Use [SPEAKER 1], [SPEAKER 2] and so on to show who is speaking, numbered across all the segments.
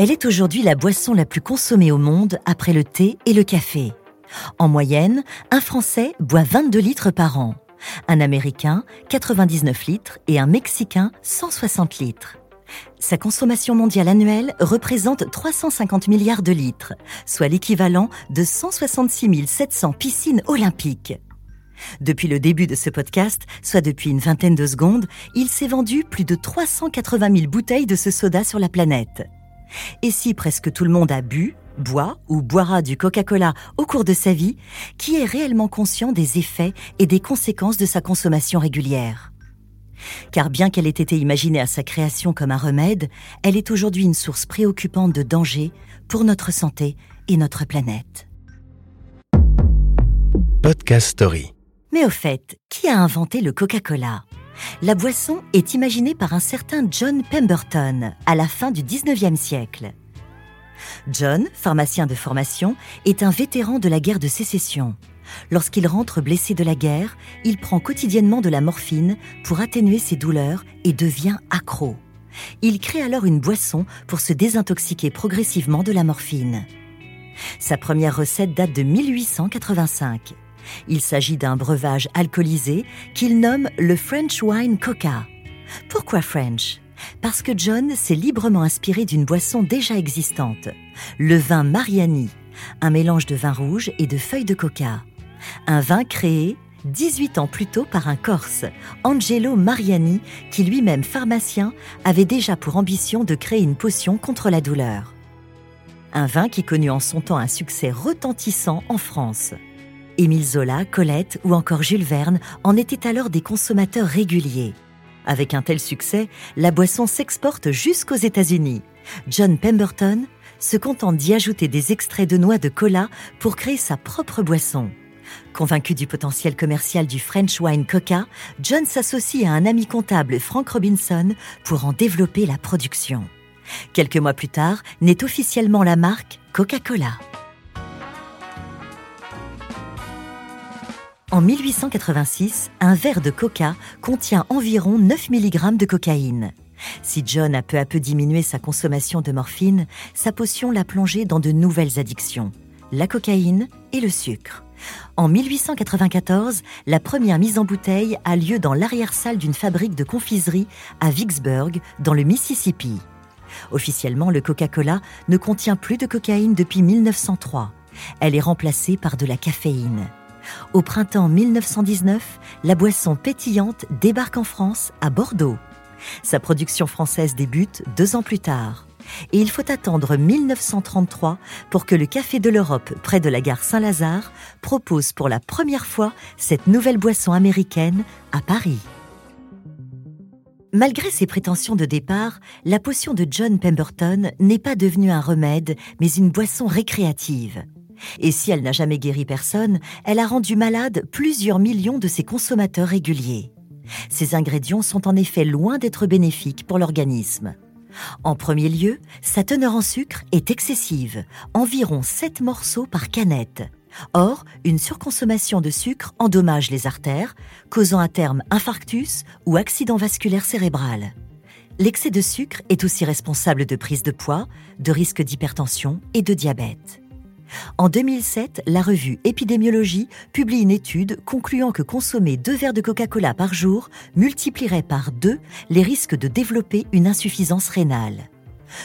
[SPEAKER 1] Elle est aujourd'hui la boisson la plus consommée au monde après le thé et le café. En moyenne, un Français boit 22 litres par an, un Américain 99 litres et un Mexicain 160 litres. Sa consommation mondiale annuelle représente 350 milliards de litres, soit l'équivalent de 166 700 piscines olympiques. Depuis le début de ce podcast, soit depuis une vingtaine de secondes, il s'est vendu plus de 380 000 bouteilles de ce soda sur la planète. Et si presque tout le monde a bu, boit ou boira du Coca-Cola au cours de sa vie, qui est réellement conscient des effets et des conséquences de sa consommation régulière? Car bien qu'elle ait été imaginée à sa création comme un remède, elle est aujourd'hui une source préoccupante de danger pour notre santé et notre planète.
[SPEAKER 2] Podcast Story.
[SPEAKER 1] Mais au fait, qui a inventé le Coca-Cola? La boisson est imaginée par un certain John Pemberton à la fin du 19e siècle. John, pharmacien de formation, est un vétéran de la guerre de sécession. Lorsqu'il rentre blessé de la guerre, il prend quotidiennement de la morphine pour atténuer ses douleurs et devient accro. Il crée alors une boisson pour se désintoxiquer progressivement de la morphine. Sa première recette date de 1885. Il s'agit d'un breuvage alcoolisé qu'il nomme le French Wine Coca. Pourquoi French? Parce que John s'est librement inspiré d'une boisson déjà existante, le vin Mariani, un mélange de vin rouge et de feuilles de coca. Un vin créé 18 ans plus tôt par un Corse, Angelo Mariani, qui lui-même pharmacien avait déjà pour ambition de créer une potion contre la douleur. Un vin qui connut en son temps un succès retentissant en France. Émile Zola, Colette ou encore Jules Verne en étaient alors des consommateurs réguliers. Avec un tel succès, la boisson s'exporte jusqu'aux États-Unis. John Pemberton se contente d'y ajouter des extraits de noix de cola pour créer sa propre boisson. Convaincu du potentiel commercial du French Wine Coca, John s'associe à un ami comptable, Frank Robinson, pour en développer la production. Quelques mois plus tard, naît officiellement la marque Coca-Cola. En 1886, un verre de coca contient environ 9 mg de cocaïne. Si John a peu à peu diminué sa consommation de morphine, sa potion l'a plongé dans de nouvelles addictions, la cocaïne et le sucre. En 1894, la première mise en bouteille a lieu dans l'arrière-salle d'une fabrique de confiserie à Vicksburg, dans le Mississippi. Officiellement, le Coca-Cola ne contient plus de cocaïne depuis 1903. Elle est remplacée par de la caféine. Au printemps 1919, la boisson pétillante débarque en France, à Bordeaux. Sa production française débute deux ans plus tard et il faut attendre 1933 pour que le Café de l'Europe, près de la gare Saint-Lazare, propose pour la première fois cette nouvelle boisson américaine à Paris. Malgré ses prétentions de départ, la potion de John Pemberton n'est pas devenue un remède, mais une boisson récréative. Et si elle n'a jamais guéri personne, elle a rendu malade plusieurs millions de ses consommateurs réguliers. Ces ingrédients sont en effet loin d'être bénéfiques pour l'organisme. En premier lieu, sa teneur en sucre est excessive, environ 7 morceaux par canette. Or, une surconsommation de sucre endommage les artères, causant à terme infarctus ou accident vasculaire cérébral. L'excès de sucre est aussi responsable de prise de poids, de risque d'hypertension et de diabète. En 2007, la revue Épidémiologie publie une étude concluant que consommer deux verres de Coca-Cola par jour multiplierait par deux les risques de développer une insuffisance rénale.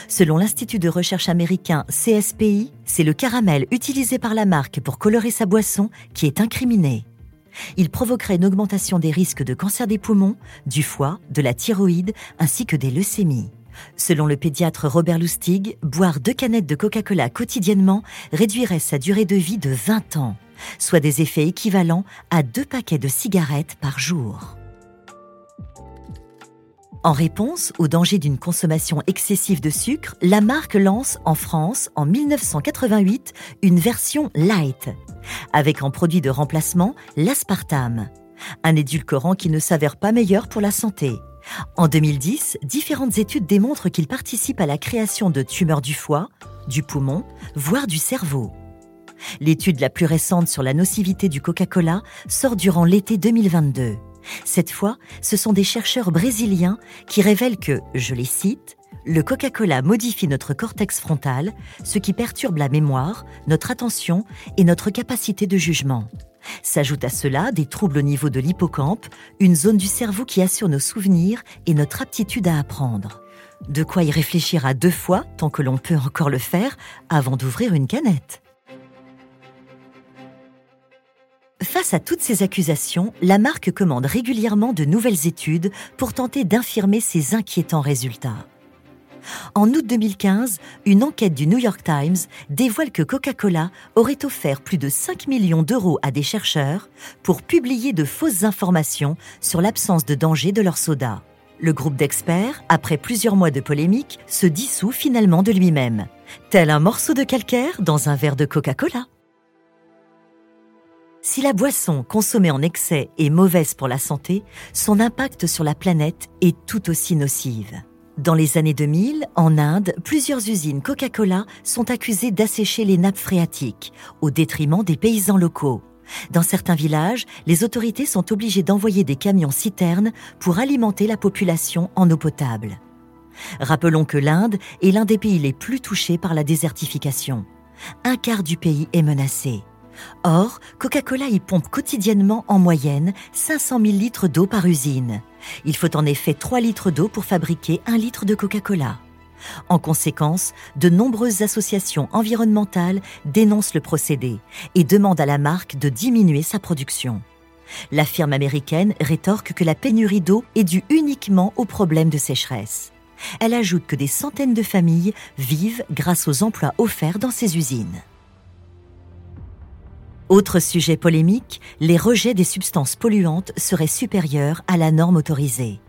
[SPEAKER 1] Selon l'Institut de recherche américain CSPI, c'est le caramel utilisé par la marque pour colorer sa boisson qui est incriminé. Il provoquerait une augmentation des risques de cancer des poumons, du foie, de la thyroïde ainsi que des leucémies. Selon le pédiatre Robert Lustig, boire deux canettes de Coca-Cola quotidiennement réduirait sa durée de vie de 20 ans, soit des effets équivalents à deux paquets de cigarettes par jour. En réponse au danger d'une consommation excessive de sucre, la marque lance en France, en 1988, une version light, avec en produit de remplacement l'aspartame, un édulcorant qui ne s'avère pas meilleur pour la santé. En 2010, différentes études démontrent qu'il participe à la création de tumeurs du foie, du poumon, voire du cerveau. L'étude la plus récente sur la nocivité du Coca-Cola sort durant l'été 2022. Cette fois, ce sont des chercheurs brésiliens qui révèlent que, je les cite, le Coca-Cola modifie notre cortex frontal, ce qui perturbe la mémoire, notre attention et notre capacité de jugement. S'ajoute à cela des troubles au niveau de l'hippocampe, une zone du cerveau qui assure nos souvenirs et notre aptitude à apprendre. De quoi y réfléchir à deux fois, tant que l'on peut encore le faire, avant d'ouvrir une canette. Face à toutes ces accusations, la marque commande régulièrement de nouvelles études pour tenter d'infirmer ces inquiétants résultats. En août 2015, une enquête du New York Times dévoile que Coca-Cola aurait offert plus de 5 millions d'euros à des chercheurs pour publier de fausses informations sur l'absence de danger de leur soda. Le groupe d'experts, après plusieurs mois de polémique, se dissout finalement de lui-même, tel un morceau de calcaire dans un verre de Coca-Cola. Si la boisson consommée en excès est mauvaise pour la santé, son impact sur la planète est tout aussi nocive. Dans les années 2000, en Inde, plusieurs usines Coca-Cola sont accusées d'assécher les nappes phréatiques, au détriment des paysans locaux. Dans certains villages, les autorités sont obligées d'envoyer des camions citernes pour alimenter la population en eau potable. Rappelons que l'Inde est l'un des pays les plus touchés par la désertification. Un quart du pays est menacé. Or, Coca-Cola y pompe quotidiennement en moyenne 500 000 litres d'eau par usine. Il faut en effet 3 litres d'eau pour fabriquer un litre de Coca-Cola. En conséquence, de nombreuses associations environnementales dénoncent le procédé et demandent à la marque de diminuer sa production. La firme américaine rétorque que la pénurie d'eau est due uniquement au problème de sécheresse. Elle ajoute que des centaines de familles vivent grâce aux emplois offerts dans ces usines. Autre sujet polémique, les rejets des substances polluantes seraient supérieurs à la norme autorisée.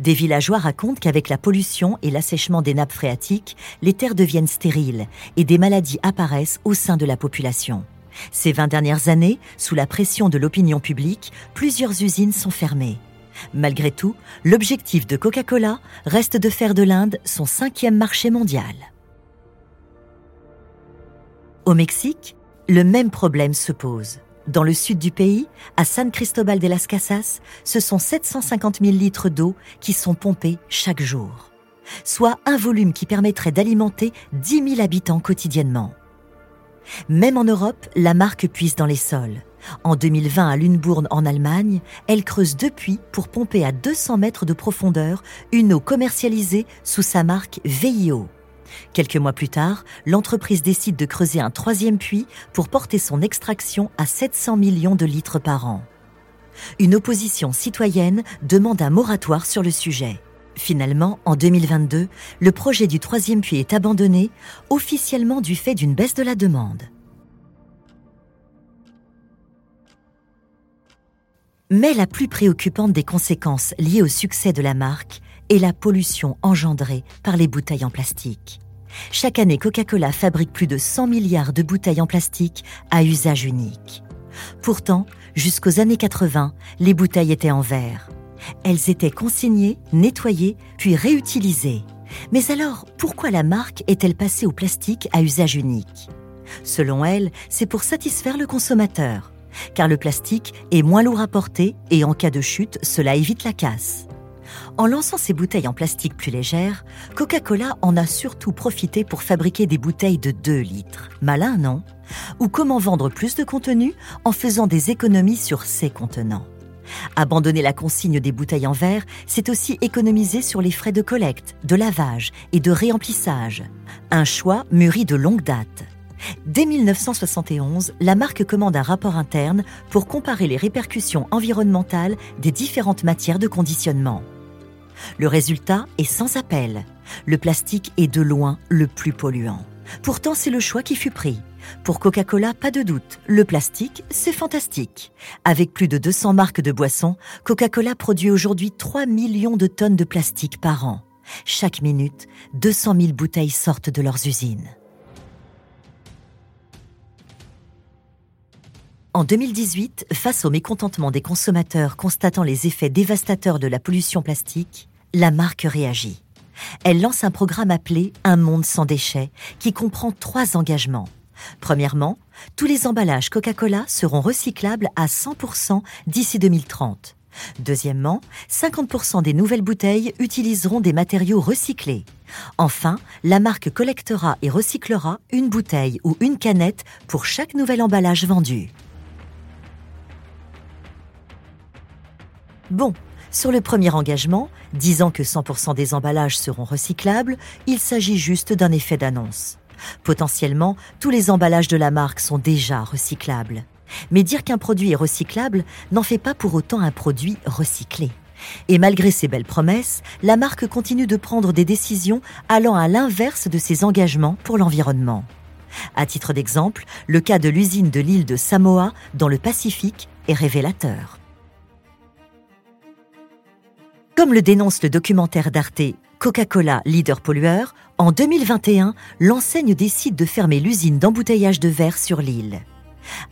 [SPEAKER 1] Des villageois racontent qu'avec la pollution et l'assèchement des nappes phréatiques, les terres deviennent stériles et des maladies apparaissent au sein de la population. Ces 20 dernières années, sous la pression de l'opinion publique, plusieurs usines sont fermées. Malgré tout, l'objectif de Coca-Cola reste de faire de l'Inde son cinquième marché mondial. Au Mexique, le même problème se pose. Dans le sud du pays, à San Cristobal de las Casas, ce sont 750 000 litres d'eau qui sont pompés chaque jour, soit un volume qui permettrait d'alimenter 10 000 habitants quotidiennement. Même en Europe, la marque puise dans les sols. En 2020, à Lunebourn, en Allemagne, elle creuse depuis pour pomper à 200 mètres de profondeur une eau commercialisée sous sa marque VIO. Quelques mois plus tard, l'entreprise décide de creuser un troisième puits pour porter son extraction à 700 millions de litres par an. Une opposition citoyenne demande un moratoire sur le sujet. Finalement, en 2022, le projet du troisième puits est abandonné, officiellement du fait d'une baisse de la demande. Mais la plus préoccupante des conséquences liées au succès de la marque est la pollution engendrée par les bouteilles en plastique. Chaque année, Coca-Cola fabrique plus de 100 milliards de bouteilles en plastique à usage unique. Pourtant, jusqu'aux années 80, les bouteilles étaient en verre. Elles étaient consignées, nettoyées, puis réutilisées. Mais alors, pourquoi la marque est-elle passée au plastique à usage unique? Selon elle, c'est pour satisfaire le consommateur, car le plastique est moins lourd à porter et en cas de chute, cela évite la casse. En lançant ses bouteilles en plastique plus légères, Coca-Cola en a surtout profité pour fabriquer des bouteilles de 2 litres. Malin, non? Ou comment vendre plus de contenu en faisant des économies sur ses contenants? Abandonner la consigne des bouteilles en verre, c'est aussi économiser sur les frais de collecte, de lavage et de réemplissage. Un choix mûri de longue date. Dès 1971, la marque commande un rapport interne pour comparer les répercussions environnementales des différentes matières de conditionnement. Le résultat est sans appel. Le plastique est de loin le plus polluant. Pourtant, c'est le choix qui fut pris. Pour Coca-Cola, pas de doute, le plastique, c'est fantastique. Avec plus de 200 marques de boissons, Coca-Cola produit aujourd'hui 3 millions de tonnes de plastique par an. Chaque minute, 200 000 bouteilles sortent de leurs usines. En 2018, face au mécontentement des consommateurs constatant les effets dévastateurs de la pollution plastique, la marque réagit. Elle lance un programme appelé Un monde sans déchets qui comprend trois engagements. Premièrement, tous les emballages Coca-Cola seront recyclables à 100% d'ici 2030. Deuxièmement, 50% des nouvelles bouteilles utiliseront des matériaux recyclés. Enfin, la marque collectera et recyclera une bouteille ou une canette pour chaque nouvel emballage vendu. Bon, sur le premier engagement, disant que 100% des emballages seront recyclables, il s'agit juste d'un effet d'annonce. Potentiellement, tous les emballages de la marque sont déjà recyclables. Mais dire qu'un produit est recyclable n'en fait pas pour autant un produit recyclé. Et malgré ces belles promesses, la marque continue de prendre des décisions allant à l'inverse de ses engagements pour l'environnement. À titre d'exemple, le cas de l'usine de l'île de Samoa dans le Pacifique est révélateur. Comme le dénonce le documentaire d'Arte Coca-Cola, leader pollueur, en 2021, l'enseigne décide de fermer l'usine d'embouteillage de verre sur l'île.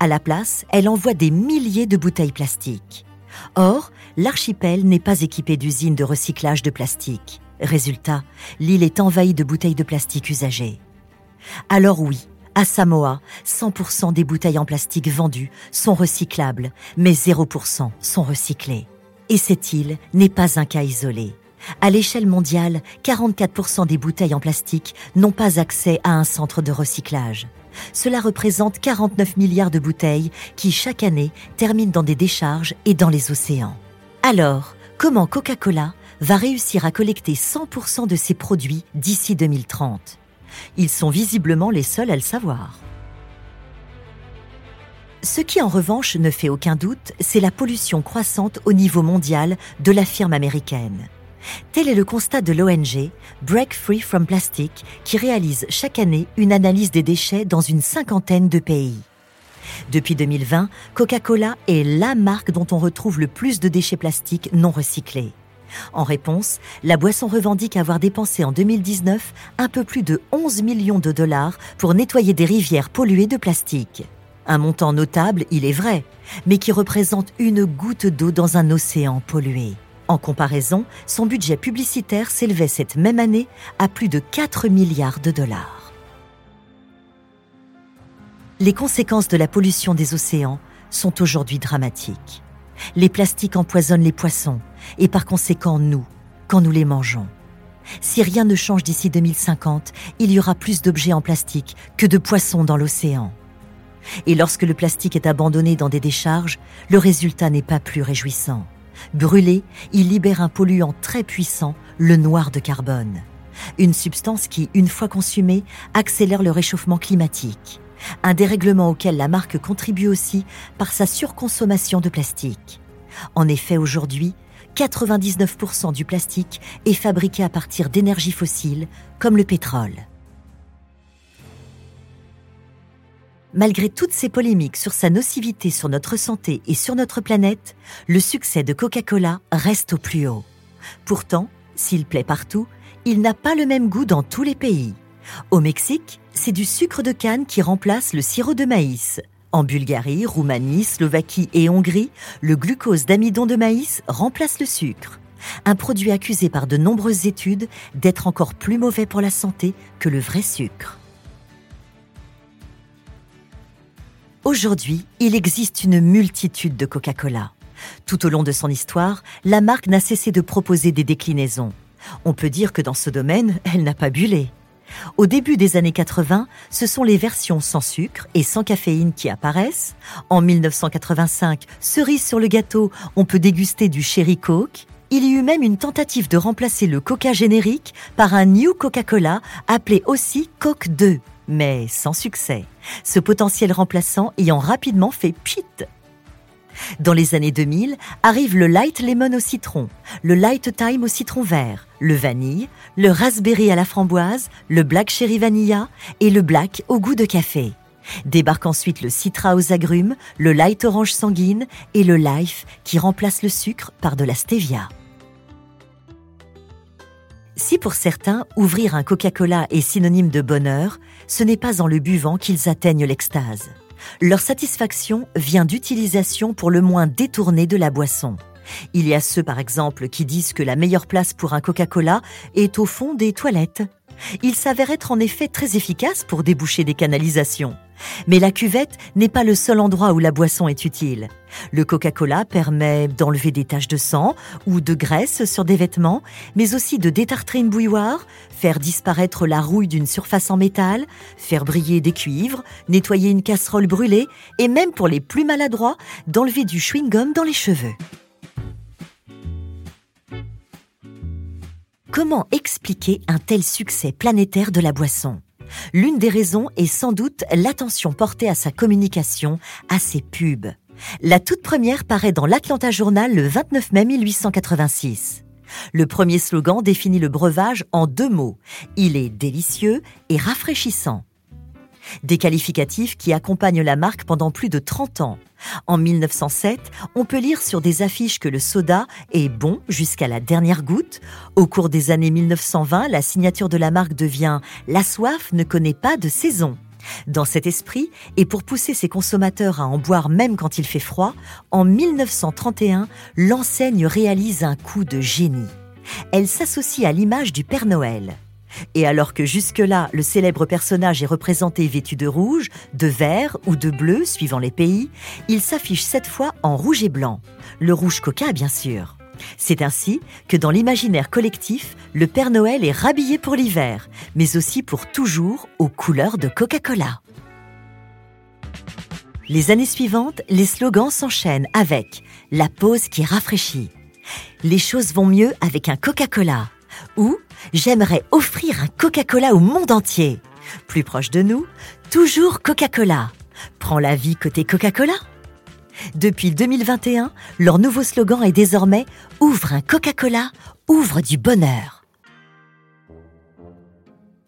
[SPEAKER 1] À la place, elle envoie des milliers de bouteilles plastiques. Or, l'archipel n'est pas équipé d'usines de recyclage de plastique. Résultat, l'île est envahie de bouteilles de plastique usagées. Alors oui, à Samoa, 100% des bouteilles en plastique vendues sont recyclables, mais 0% sont recyclées. Et cette île n'est pas un cas isolé. À l'échelle mondiale, 44% des bouteilles en plastique n'ont pas accès à un centre de recyclage. Cela représente 49 milliards de bouteilles qui, chaque année, terminent dans des décharges et dans les océans. Alors, comment Coca-Cola va réussir à collecter 100% de ses produits d'ici 2030 Ils sont visiblement les seuls à le savoir. Ce qui en revanche ne fait aucun doute, c'est la pollution croissante au niveau mondial de la firme américaine. Tel est le constat de l'ONG Break Free from Plastic qui réalise chaque année une analyse des déchets dans une cinquantaine de pays. Depuis 2020, Coca-Cola est la marque dont on retrouve le plus de déchets plastiques non recyclés. En réponse, la boisson revendique avoir dépensé en 2019 un peu plus de 11 millions de dollars pour nettoyer des rivières polluées de plastique. Un montant notable, il est vrai, mais qui représente une goutte d'eau dans un océan pollué. En comparaison, son budget publicitaire s'élevait cette même année à plus de 4 milliards de dollars. Les conséquences de la pollution des océans sont aujourd'hui dramatiques. Les plastiques empoisonnent les poissons et par conséquent nous, quand nous les mangeons. Si rien ne change d'ici 2050, il y aura plus d'objets en plastique que de poissons dans l'océan. Et lorsque le plastique est abandonné dans des décharges, le résultat n'est pas plus réjouissant. Brûlé, il libère un polluant très puissant, le noir de carbone. Une substance qui, une fois consumée, accélère le réchauffement climatique. Un dérèglement auquel la marque contribue aussi par sa surconsommation de plastique. En effet, aujourd'hui, 99% du plastique est fabriqué à partir d'énergies fossiles, comme le pétrole. Malgré toutes ces polémiques sur sa nocivité sur notre santé et sur notre planète, le succès de Coca-Cola reste au plus haut. Pourtant, s'il plaît partout, il n'a pas le même goût dans tous les pays. Au Mexique, c'est du sucre de canne qui remplace le sirop de maïs. En Bulgarie, Roumanie, Slovaquie et Hongrie, le glucose d'amidon de maïs remplace le sucre. Un produit accusé par de nombreuses études d'être encore plus mauvais pour la santé que le vrai sucre. Aujourd'hui, il existe une multitude de Coca-Cola. Tout au long de son histoire, la marque n'a cessé de proposer des déclinaisons. On peut dire que dans ce domaine, elle n'a pas bullé. Au début des années 80, ce sont les versions sans sucre et sans caféine qui apparaissent. En 1985, cerise sur le gâteau, on peut déguster du Cherry Coke. Il y eut même une tentative de remplacer le Coca générique par un New Coca-Cola appelé aussi Coke 2 mais sans succès, ce potentiel remplaçant ayant rapidement fait pchit. Dans les années 2000, arrive le light lemon au citron, le light thyme au citron vert, le vanille, le raspberry à la framboise, le black cherry vanilla et le black au goût de café. Débarque ensuite le citra aux agrumes, le light orange sanguine et le life qui remplace le sucre par de la stevia. Si pour certains, ouvrir un Coca-Cola est synonyme de bonheur, ce n'est pas en le buvant qu'ils atteignent l'extase. Leur satisfaction vient d'utilisation pour le moins détournée de la boisson. Il y a ceux, par exemple, qui disent que la meilleure place pour un Coca-Cola est au fond des toilettes. Il s'avère être en effet très efficace pour déboucher des canalisations. Mais la cuvette n'est pas le seul endroit où la boisson est utile. Le Coca-Cola permet d'enlever des taches de sang ou de graisse sur des vêtements, mais aussi de détartrer une bouilloire, faire disparaître la rouille d'une surface en métal, faire briller des cuivres, nettoyer une casserole brûlée et même pour les plus maladroits, d'enlever du chewing-gum dans les cheveux. Comment expliquer un tel succès planétaire de la boisson? L'une des raisons est sans doute l'attention portée à sa communication, à ses pubs. La toute première paraît dans l'Atlanta Journal le 29 mai 1886. Le premier slogan définit le breuvage en deux mots. Il est délicieux et rafraîchissant. Des qualificatifs qui accompagnent la marque pendant plus de 30 ans. En 1907, on peut lire sur des affiches que le soda est bon jusqu'à la dernière goutte. Au cours des années 1920, la signature de la marque devient La soif ne connaît pas de saison. Dans cet esprit, et pour pousser ses consommateurs à en boire même quand il fait froid, en 1931, l'enseigne réalise un coup de génie. Elle s'associe à l'image du Père Noël. Et alors que jusque-là, le célèbre personnage est représenté vêtu de rouge, de vert ou de bleu, suivant les pays, il s'affiche cette fois en rouge et blanc. Le rouge coca, bien sûr. C'est ainsi que dans l'imaginaire collectif, le Père Noël est rhabillé pour l'hiver, mais aussi pour toujours aux couleurs de Coca-Cola. Les années suivantes, les slogans s'enchaînent avec La pause qui rafraîchit. Les choses vont mieux avec un Coca-Cola. Ou J'aimerais offrir un Coca-Cola au monde entier. Plus proche de nous, toujours Coca-Cola. Prends la vie côté Coca-Cola. Depuis 2021, leur nouveau slogan est désormais Ouvre un Coca-Cola, ouvre du bonheur.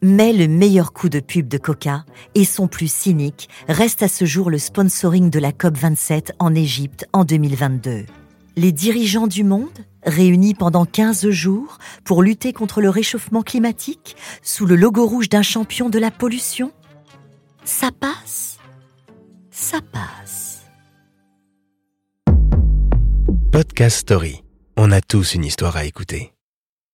[SPEAKER 1] Mais le meilleur coup de pub de Coca, et son plus cynique, reste à ce jour le sponsoring de la COP27 en Égypte en 2022. Les dirigeants du monde, réunis pendant 15 jours pour lutter contre le réchauffement climatique sous le logo rouge d'un champion de la pollution Ça passe Ça passe.
[SPEAKER 2] Podcast Story. On a tous une histoire à écouter.